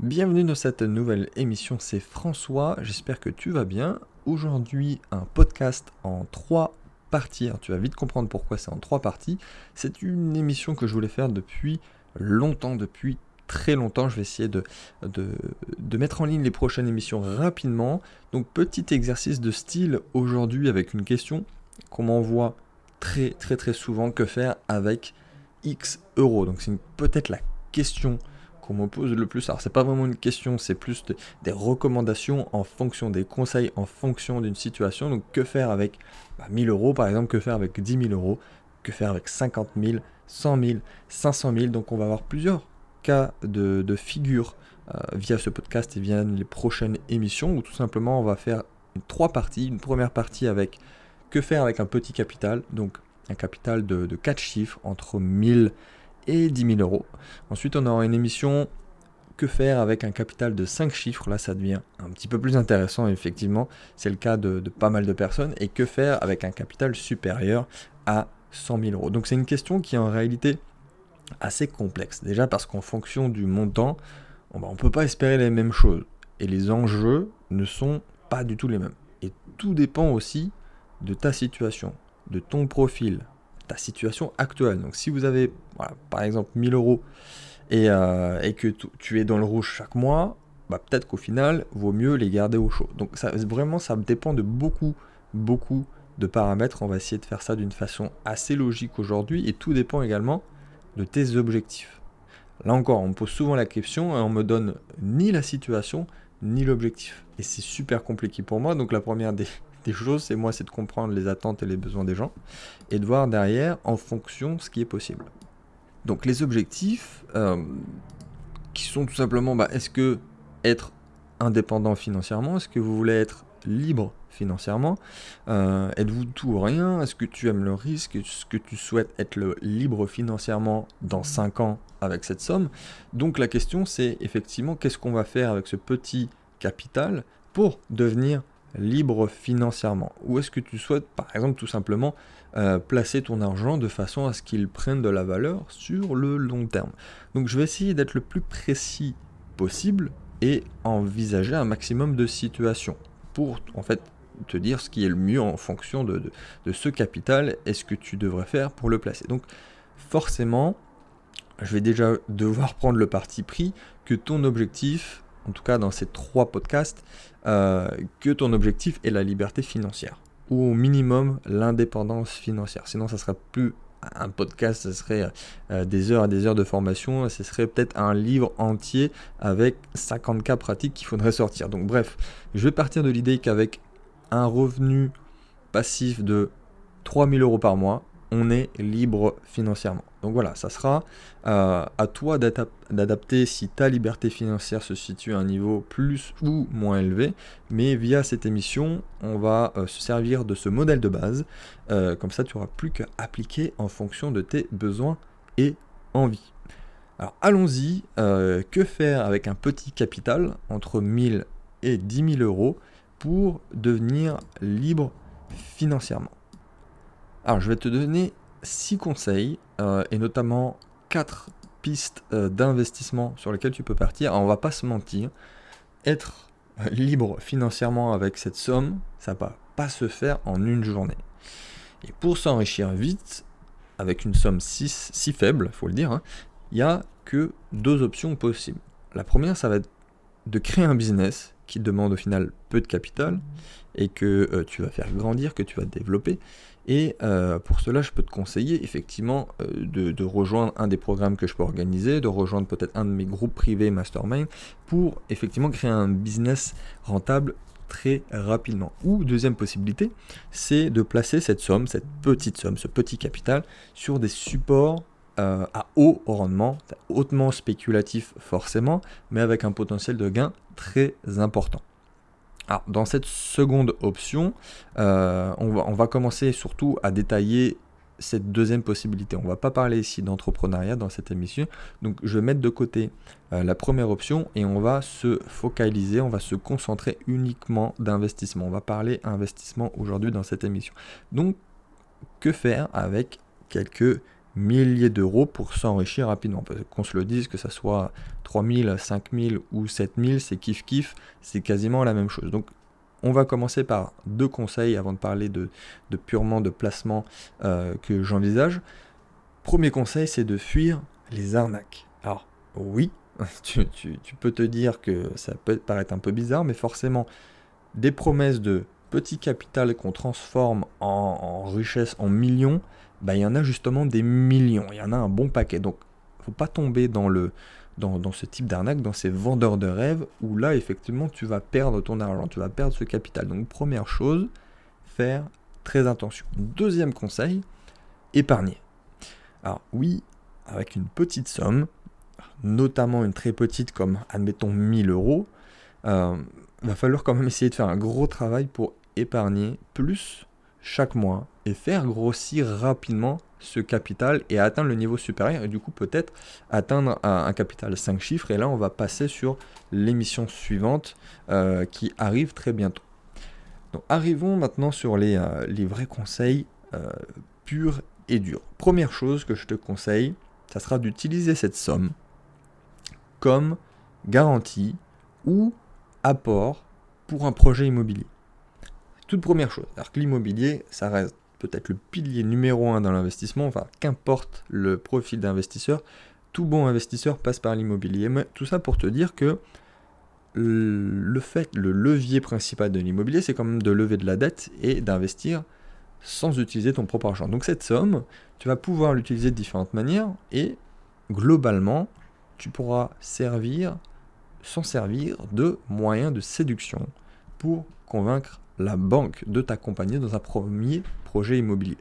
Bienvenue dans cette nouvelle émission, c'est François, j'espère que tu vas bien. Aujourd'hui, un podcast en trois parties, tu vas vite comprendre pourquoi c'est en trois parties. C'est une émission que je voulais faire depuis longtemps, depuis très longtemps. Je vais essayer de, de, de, mettre en ligne les prochaines émissions rapidement. Donc petit exercice de style aujourd'hui avec une question qu'on m'envoie très très très souvent. Que faire avec X euros? Donc c'est peut-être la question qu'on me pose le plus. Alors c'est pas vraiment une question, c'est plus des recommandations en fonction des conseils, en fonction d'une situation. Donc que faire avec 1000 bah, euros par exemple, que faire avec 10 000 euros, que faire avec 50 000, 100 000, 500 000. Donc on va avoir plusieurs cas de, figures euh, via ce podcast et via les prochaines émissions où tout simplement on va faire une, trois parties. Une première partie avec que faire avec un petit capital, donc un capital de, de 4 chiffres entre 1000 et 10 000 euros. Ensuite, on aura une émission que faire avec un capital de 5 chiffres? Là, ça devient un petit peu plus intéressant, effectivement. C'est le cas de, pas mal de personnes. Et que faire avec un capital supérieur à 100 000 euros? Donc, c'est une question qui est en réalité assez complexe. Déjà parce qu'en fonction du montant, on ne peut pas espérer les mêmes choses. Et les enjeux ne sont pas du tout les mêmes. Et tout dépend aussi de ta situation, de ton profil, ta situation actuelle. Donc si vous avez par exemple 1000 euros et, euh, et que tu es dans le rouge chaque mois, bah, peut-être qu'au final, vaut mieux les garder au chaud. Donc ça, vraiment, ça dépend de beaucoup, beaucoup de paramètres. On va essayer de faire ça d'une façon assez logique aujourd'hui et tout dépend également de tes objectifs. Là encore, on me pose souvent la question et on me donne ni la situation ni l'objectif. Et c'est super compliqué pour moi. Donc la première des, des choses, c'est moi, c'est de comprendre les attentes et les besoins des gens et de voir derrière en fonction ce qui est possible. Donc les objectifs, euh, qui sont tout simplement, bah, est-ce que être indépendant financièrement, est-ce que vous voulez être libre financièrement euh, Êtes-vous tout ou rien Est-ce que tu aimes le risque Est-ce que tu souhaites être le libre financièrement dans 5 ans avec cette somme? Donc la question c'est effectivement qu'est-ce qu'on va faire avec ce petit capital pour devenir libre financièrement Ou est-ce que tu souhaites, par exemple, tout simplement euh, placer ton argent de façon à ce qu'il prenne de la valeur sur le long terme? Donc je vais essayer d'être le plus précis possible et envisager un maximum de situations pour en fait te dire ce qui est le mieux en fonction de, de ce capital et ce que tu devrais faire pour le placer. Donc forcément, je vais déjà devoir prendre le parti pris que ton objectif en tout cas dans ces trois podcasts, euh, que ton objectif est la liberté financière, ou au minimum l'indépendance financière. Sinon, ça sera plus un podcast, ce serait euh, des heures et des heures de formation, ce serait peut-être un livre entier avec 50 cas pratiques qu'il faudrait sortir. Donc bref, je vais partir de l'idée qu'avec un revenu passif de 3000 euros par mois, on est libre financièrement. Donc voilà, ça sera euh, à toi d'adapter si ta liberté financière se situe à un niveau plus ou moins élevé. Mais via cette émission, on va euh, se servir de ce modèle de base. Euh, comme ça, tu n'auras plus qu'à appliquer en fonction de tes besoins et envies. Alors allons-y, que faire avec un petit capital entre 1000 et 10 000 euros pour devenir libre financièrement? Alors, je vais te donner 6 conseils euh, et notamment 4 pistes euh, d'investissement sur lesquelles tu peux partir. Alors, on va pas se mentir, être libre financièrement avec cette somme, ça va pas se faire en une journée. Et pour s'enrichir vite, avec une somme si, si faible, faut le dire, hein, il n'y a que deux options possibles. La première, ça va être de créer un business qui demande au final peu de capital et que euh, tu vas faire grandir, que tu vas développer. Et euh, pour cela, je peux te conseiller effectivement euh, de, rejoindre un des programmes que je peux organiser, de rejoindre peut-être un de mes groupes privés mastermind pour effectivement créer un business rentable très rapidement. Ou deuxième possibilité, c'est de placer cette somme, cette petite somme, ce petit capital sur des supports à haut rendement, hautement spéculatif forcément, mais avec un potentiel de gain très important. Alors, dans cette seconde option, euh, on, va, commencer surtout à détailler cette deuxième possibilité. On ne va pas parler ici d'entrepreneuriat dans cette émission. Donc, je vais mettre de côté euh, la première option et on va se focaliser, on va se concentrer uniquement d'investissement. On va parler investissement aujourd'hui dans cette émission. Donc, que faire avec quelques milliers d'euros pour s'enrichir rapidement? Qu'on se le dise, que ce soit 3000, 5000 ou 7000, c'est kiff kiff, c'est quasiment la même chose. Donc on va commencer par deux conseils avant de parler de, purement de placement euh, que j'envisage. Premier conseil, c'est de fuir les arnaques. Alors oui, tu, peux te dire que ça peut paraître un peu bizarre, mais forcément, des promesses de petit capital qu'on transforme en, richesse, en millions, bah, il y en a justement des millions, il y en a un bon paquet. Donc, faut pas tomber dans, le, dans, ce type d'arnaque, dans ces vendeurs de rêves, où là, effectivement, tu vas perdre ton argent, tu vas perdre ce capital. Donc, première chose, faire très attention. Deuxième conseil, épargner. Alors oui, avec une petite somme, notamment une très petite comme admettons 1000 euros, euh, va falloir quand même essayer de faire un gros travail pour épargner plus chaque mois et faire grossir rapidement ce capital et atteindre le niveau supérieur et du coup peut-être atteindre un, capital 5 chiffres et là on va passer sur l'émission suivante euh, qui arrive très bientôt. Donc arrivons maintenant sur les, euh, les vrais conseils euh, purs et durs. Première chose que je te conseille, ça sera d'utiliser cette somme comme garantie ou apport pour un projet immobilier. Toute première chose. Alors que l'immobilier, ça reste peut-être le pilier numéro un dans l'investissement, enfin qu'importe le profil d'investisseur, tout bon investisseur passe par l'immobilier. Mais tout ça pour te dire que le fait, le levier principal de l'immobilier, c'est quand même de lever de la dette et d'investir sans utiliser ton propre argent. Donc cette somme, tu vas pouvoir l'utiliser de différentes manières et globalement, tu pourras servir, s'en servir de moyens de séduction pour convaincre la banque de t'accompagner dans un premier projet immobilier.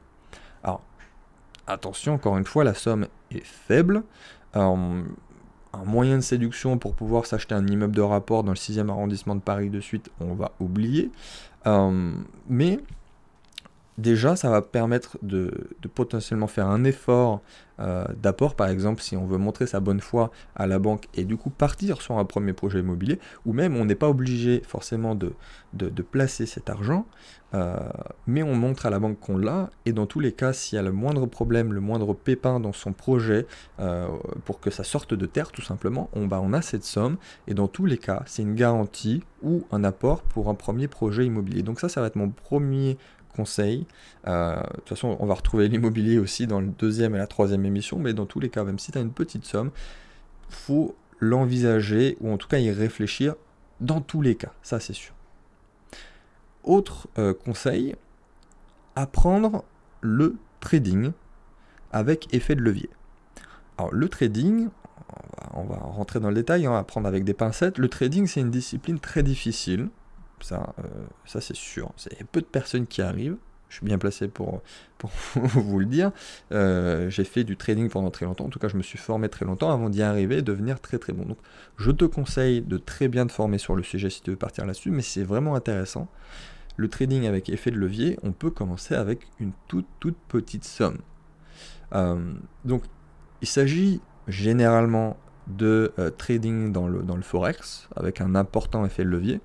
Alors, attention, encore une fois, la somme est faible. Euh, un moyen de séduction pour pouvoir s'acheter un immeuble de rapport dans le 6e arrondissement de Paris de suite, on va oublier. Euh, mais déjà, ça va permettre de, potentiellement faire un effort euh, d'apport, par exemple, si on veut montrer sa bonne foi à la banque et du coup partir sur un premier projet immobilier, ou même on n'est pas obligé forcément de, placer cet argent, euh, mais on montre à la banque qu'on l'a, et dans tous les cas, s'il y a le moindre problème, le moindre pépin dans son projet, euh, pour que ça sorte de terre tout simplement, on, bah, on a cette somme, et dans tous les cas, c'est une garantie ou un apport pour un premier projet immobilier. Donc ça, ça va être mon premier conseil. Euh, de toute façon, on va retrouver l'immobilier aussi dans le deuxième et la troisième émission, mais dans tous les cas, même si tu as une petite somme, faut l'envisager ou en tout cas y réfléchir dans tous les cas, ça c'est sûr. Autre euh, conseil, apprendre le trading avec effet de levier. Alors le trading, on va, rentrer dans le détail, on va prendre avec des pincettes. Le trading c'est une discipline très difficile ça, euh, ça c'est sûr. Il y a peu de personnes qui arrivent. Je suis bien placé pour, pour vous le dire. Euh, j'ai fait du trading pendant très longtemps. En tout cas, je me suis formé très longtemps avant d'y arriver et devenir très très bon. Donc, je te conseille de très bien te former sur le sujet si tu veux partir là-dessus, mais c'est vraiment intéressant. Le trading avec effet de levier, on peut commencer avec une toute toute petite somme. Euh, donc, il s'agit généralement de trading dans le, dans le forex avec un important effet de levier.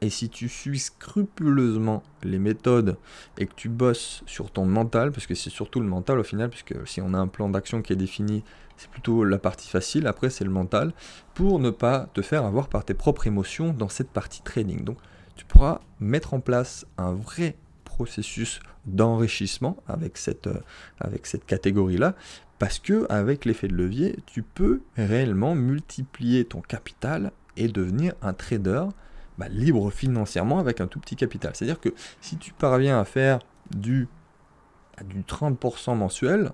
Et si tu suis scrupuleusement les méthodes et que tu bosses sur ton mental, parce que c'est surtout le mental au final, puisque si on a un plan d'action qui est défini, c'est plutôt la partie facile, après c'est le mental, pour ne pas te faire avoir par tes propres émotions dans cette partie trading. Donc tu pourras mettre en place un vrai processus d'enrichissement avec cette, euh, avec cette catégorie-là, parce que avec l'effet de levier, tu peux réellement multiplier ton capital et devenir un trader bah, libre financièrement avec un tout petit capital. C'est-à-dire que si tu parviens à faire du, du 30% mensuel,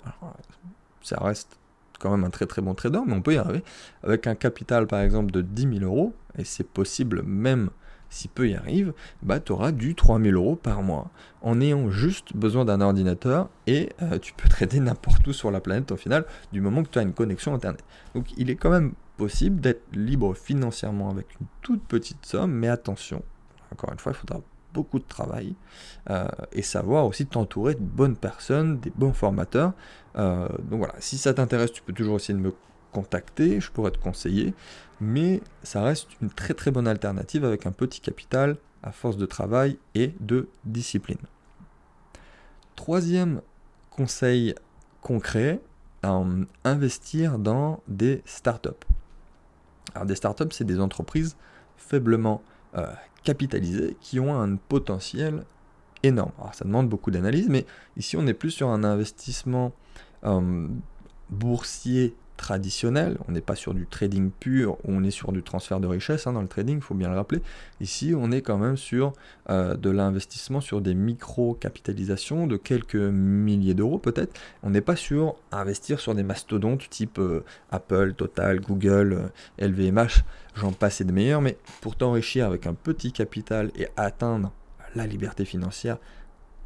ça reste quand même un très très bon trader, mais on peut y arriver avec un capital par exemple de 10 000 euros, et c'est possible même si peu y arrive, bah, tu auras du 3000 euros par mois en ayant juste besoin d'un ordinateur et euh, tu peux trader n'importe où sur la planète au final du moment que tu as une connexion internet. Donc il est quand même possible d'être libre financièrement avec une toute petite somme, mais attention, encore une fois, il faudra beaucoup de travail euh, et savoir aussi t'entourer de bonnes personnes, des bons formateurs. Euh, donc voilà, si ça t'intéresse, tu peux toujours essayer de me contacter, je pourrais te conseiller, mais ça reste une très très bonne alternative avec un petit capital à force de travail et de discipline. Troisième conseil concret, euh, investir dans des startups. Alors des startups, c'est des entreprises faiblement euh, capitalisées qui ont un potentiel énorme. Alors ça demande beaucoup d'analyse, mais ici on est plus sur un investissement euh, boursier traditionnel, on n'est pas sur du trading pur, on est sur du transfert de richesse hein, dans le trading, il faut bien le rappeler. Ici, on est quand même sur euh, de l'investissement sur des micro-capitalisations de quelques milliers d'euros peut-être. On n'est pas sur investir sur des mastodontes type euh, Apple, Total, Google, LVMH, euh, j'en passe et de meilleurs, mais pour t'enrichir avec un petit capital et atteindre la liberté financière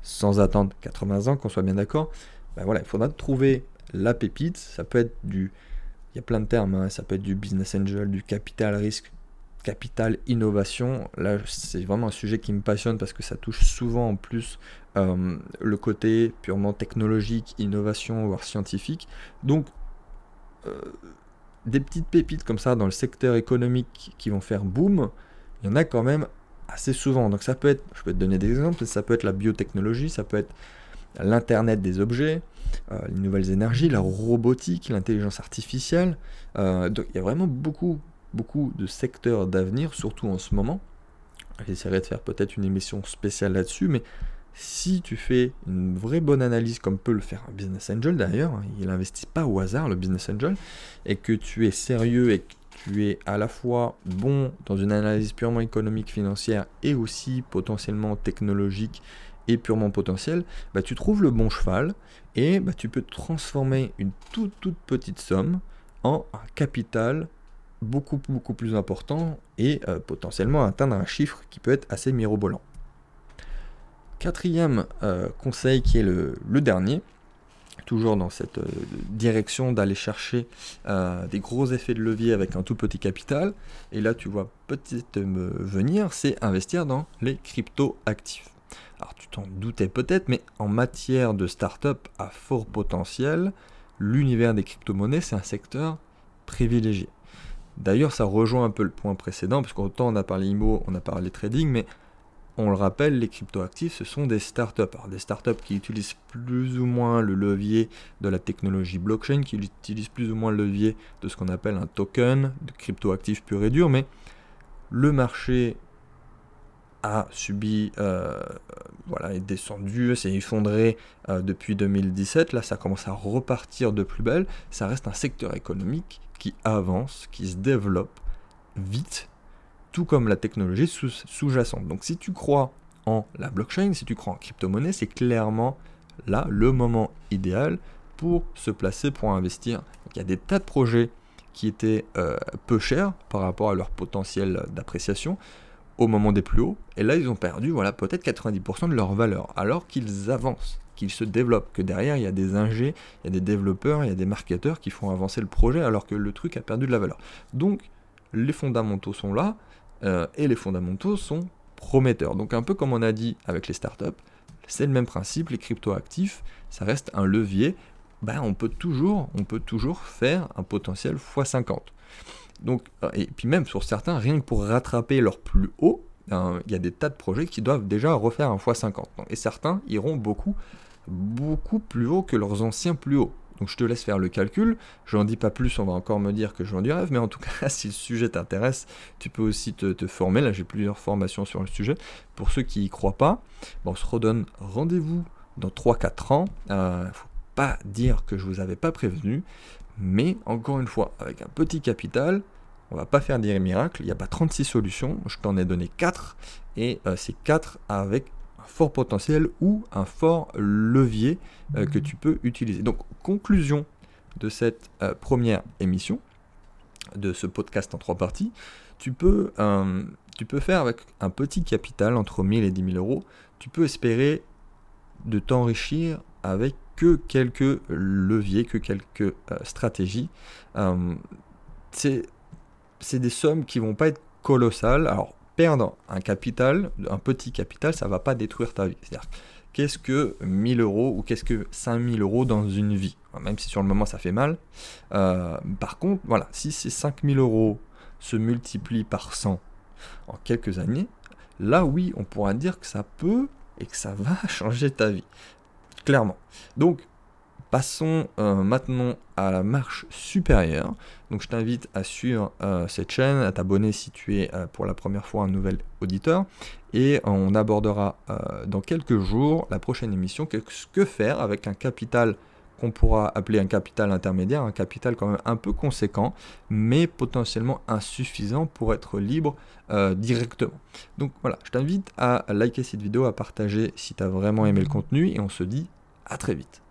sans attendre 80 ans, qu'on soit bien d'accord, ben voilà, il faudra trouver la pépite, ça peut être du... Il y a plein de termes, hein, ça peut être du business angel, du capital risque, capital innovation. Là, c'est vraiment un sujet qui me passionne parce que ça touche souvent en plus euh, le côté purement technologique, innovation, voire scientifique. Donc, euh, des petites pépites comme ça dans le secteur économique qui vont faire boom, il y en a quand même assez souvent. Donc ça peut être, je peux te donner des exemples, ça peut être la biotechnologie, ça peut être l'Internet des objets, euh, les nouvelles énergies, la robotique, l'intelligence artificielle. Euh, donc il y a vraiment beaucoup, beaucoup de secteurs d'avenir, surtout en ce moment. J'essaierai de faire peut-être une émission spéciale là-dessus, mais si tu fais une vraie bonne analyse, comme peut le faire un business angel d'ailleurs, hein, il n'investit pas au hasard le business angel, et que tu es sérieux et que tu es à la fois bon dans une analyse purement économique, financière et aussi potentiellement technologique et purement potentiel, bah, tu trouves le bon cheval et bah, tu peux transformer une toute toute petite somme en un capital beaucoup beaucoup plus important et euh, potentiellement atteindre un chiffre qui peut être assez mirobolant. Quatrième euh, conseil qui est le, dernier, toujours dans cette euh, direction d'aller chercher des gros effets de levier avec un tout petit capital, et là tu vois peut-être me venir, c'est investir dans les crypto actifs. Alors tu t'en doutais peut-être, mais en matière de start-up à fort potentiel, l'univers des crypto-monnaies, c'est un secteur privilégié. D'ailleurs, ça rejoint un peu le point précédent, parce on a parlé IMO, on a parlé trading, mais on le rappelle, les crypto-actifs, ce sont des startups. Alors, des startups qui utilisent plus ou moins le levier de la technologie blockchain, qui utilisent plus ou moins le levier de ce qu'on appelle un token, de crypto-actifs pur et dur, mais le marché a subi, euh, voilà, est descendu, s'est effondré euh, depuis 2017. Là, ça commence à repartir de plus belle. Ça reste un secteur économique qui avance, qui se développe vite, tout comme la technologie sous-jacente. Donc, si tu crois en la blockchain, si tu crois en crypto-monnaie, c'est clairement là le moment idéal pour se placer, pour investir. il y a des tas de projets qui étaient euh, peu chers par rapport à leur potentiel d'appréciation au moment des plus hauts, et là ils ont perdu voilà, peut-être 90% de leur valeur, alors qu'ils avancent, qu'ils se développent, que derrière il y a des ingés, il y a des développeurs, il y a des marketeurs qui font avancer le projet alors que le truc a perdu de la valeur. Donc les fondamentaux sont là, euh, et les fondamentaux sont prometteurs. Donc un peu comme on a dit avec les startups, c'est le même principe, les crypto-actifs, ça reste un levier, ben, on, peut toujours, on peut toujours faire un potentiel x50. Euh, et puis même sur certains, rien que pour rattraper leur plus haut, ben, il y a des tas de projets qui doivent déjà refaire un x50. Et certains iront beaucoup, beaucoup plus haut que leurs anciens plus hauts. Donc je te laisse faire le calcul, je n'en dis pas plus, on va encore me dire que je vends du rêve, mais en tout cas, si le sujet t'intéresse, tu peux aussi te, former. Là, j'ai plusieurs formations sur le sujet. Pour ceux qui n'y croient pas, on se redonne rendez-vous dans 3-4 ans. Euh, faut pas dire que je vous avais pas prévenu, mais encore une fois, avec un petit capital, on va pas faire des miracles. Il n'y a pas 36 solutions. Je t'en ai donné 4. Et euh, ces 4 avec un fort potentiel ou un fort levier euh, que tu peux utiliser. Donc, conclusion de cette euh, première émission, de ce podcast en trois parties. Tu peux, tu peux faire avec un petit capital entre 1000 et 10 000 euros. Tu peux espérer de t'enrichir avec que quelques leviers, que quelques euh, stratégies. Euh, c'est des sommes qui vont pas être colossales. Alors, perdre un capital, un petit capital, ça va pas détruire ta vie. C'est-à-dire, qu'est-ce que 1000 euros ou qu'est-ce que 5000 euros dans une vie? Même si sur le moment ça fait mal. Euh, par contre, voilà, si ces 5000 euros se multiplient par 100 en quelques années, là oui, on pourra dire que ça peut et que ça va changer ta vie clairement. Donc, Passons euh, maintenant à la marche supérieure. Donc je t'invite à suivre euh, cette chaîne, à t'abonner si tu es euh, pour la première fois un nouvel auditeur. Et on abordera dans quelques jours la prochaine émission, qu'est-ce que faire avec un capital qu'on pourra appeler un capital intermédiaire, un capital quand même un peu conséquent, mais potentiellement insuffisant pour être libre directement. Donc voilà, je t'invite à liker cette vidéo, à partager si tu as vraiment aimé le contenu, et on se dit à très vite.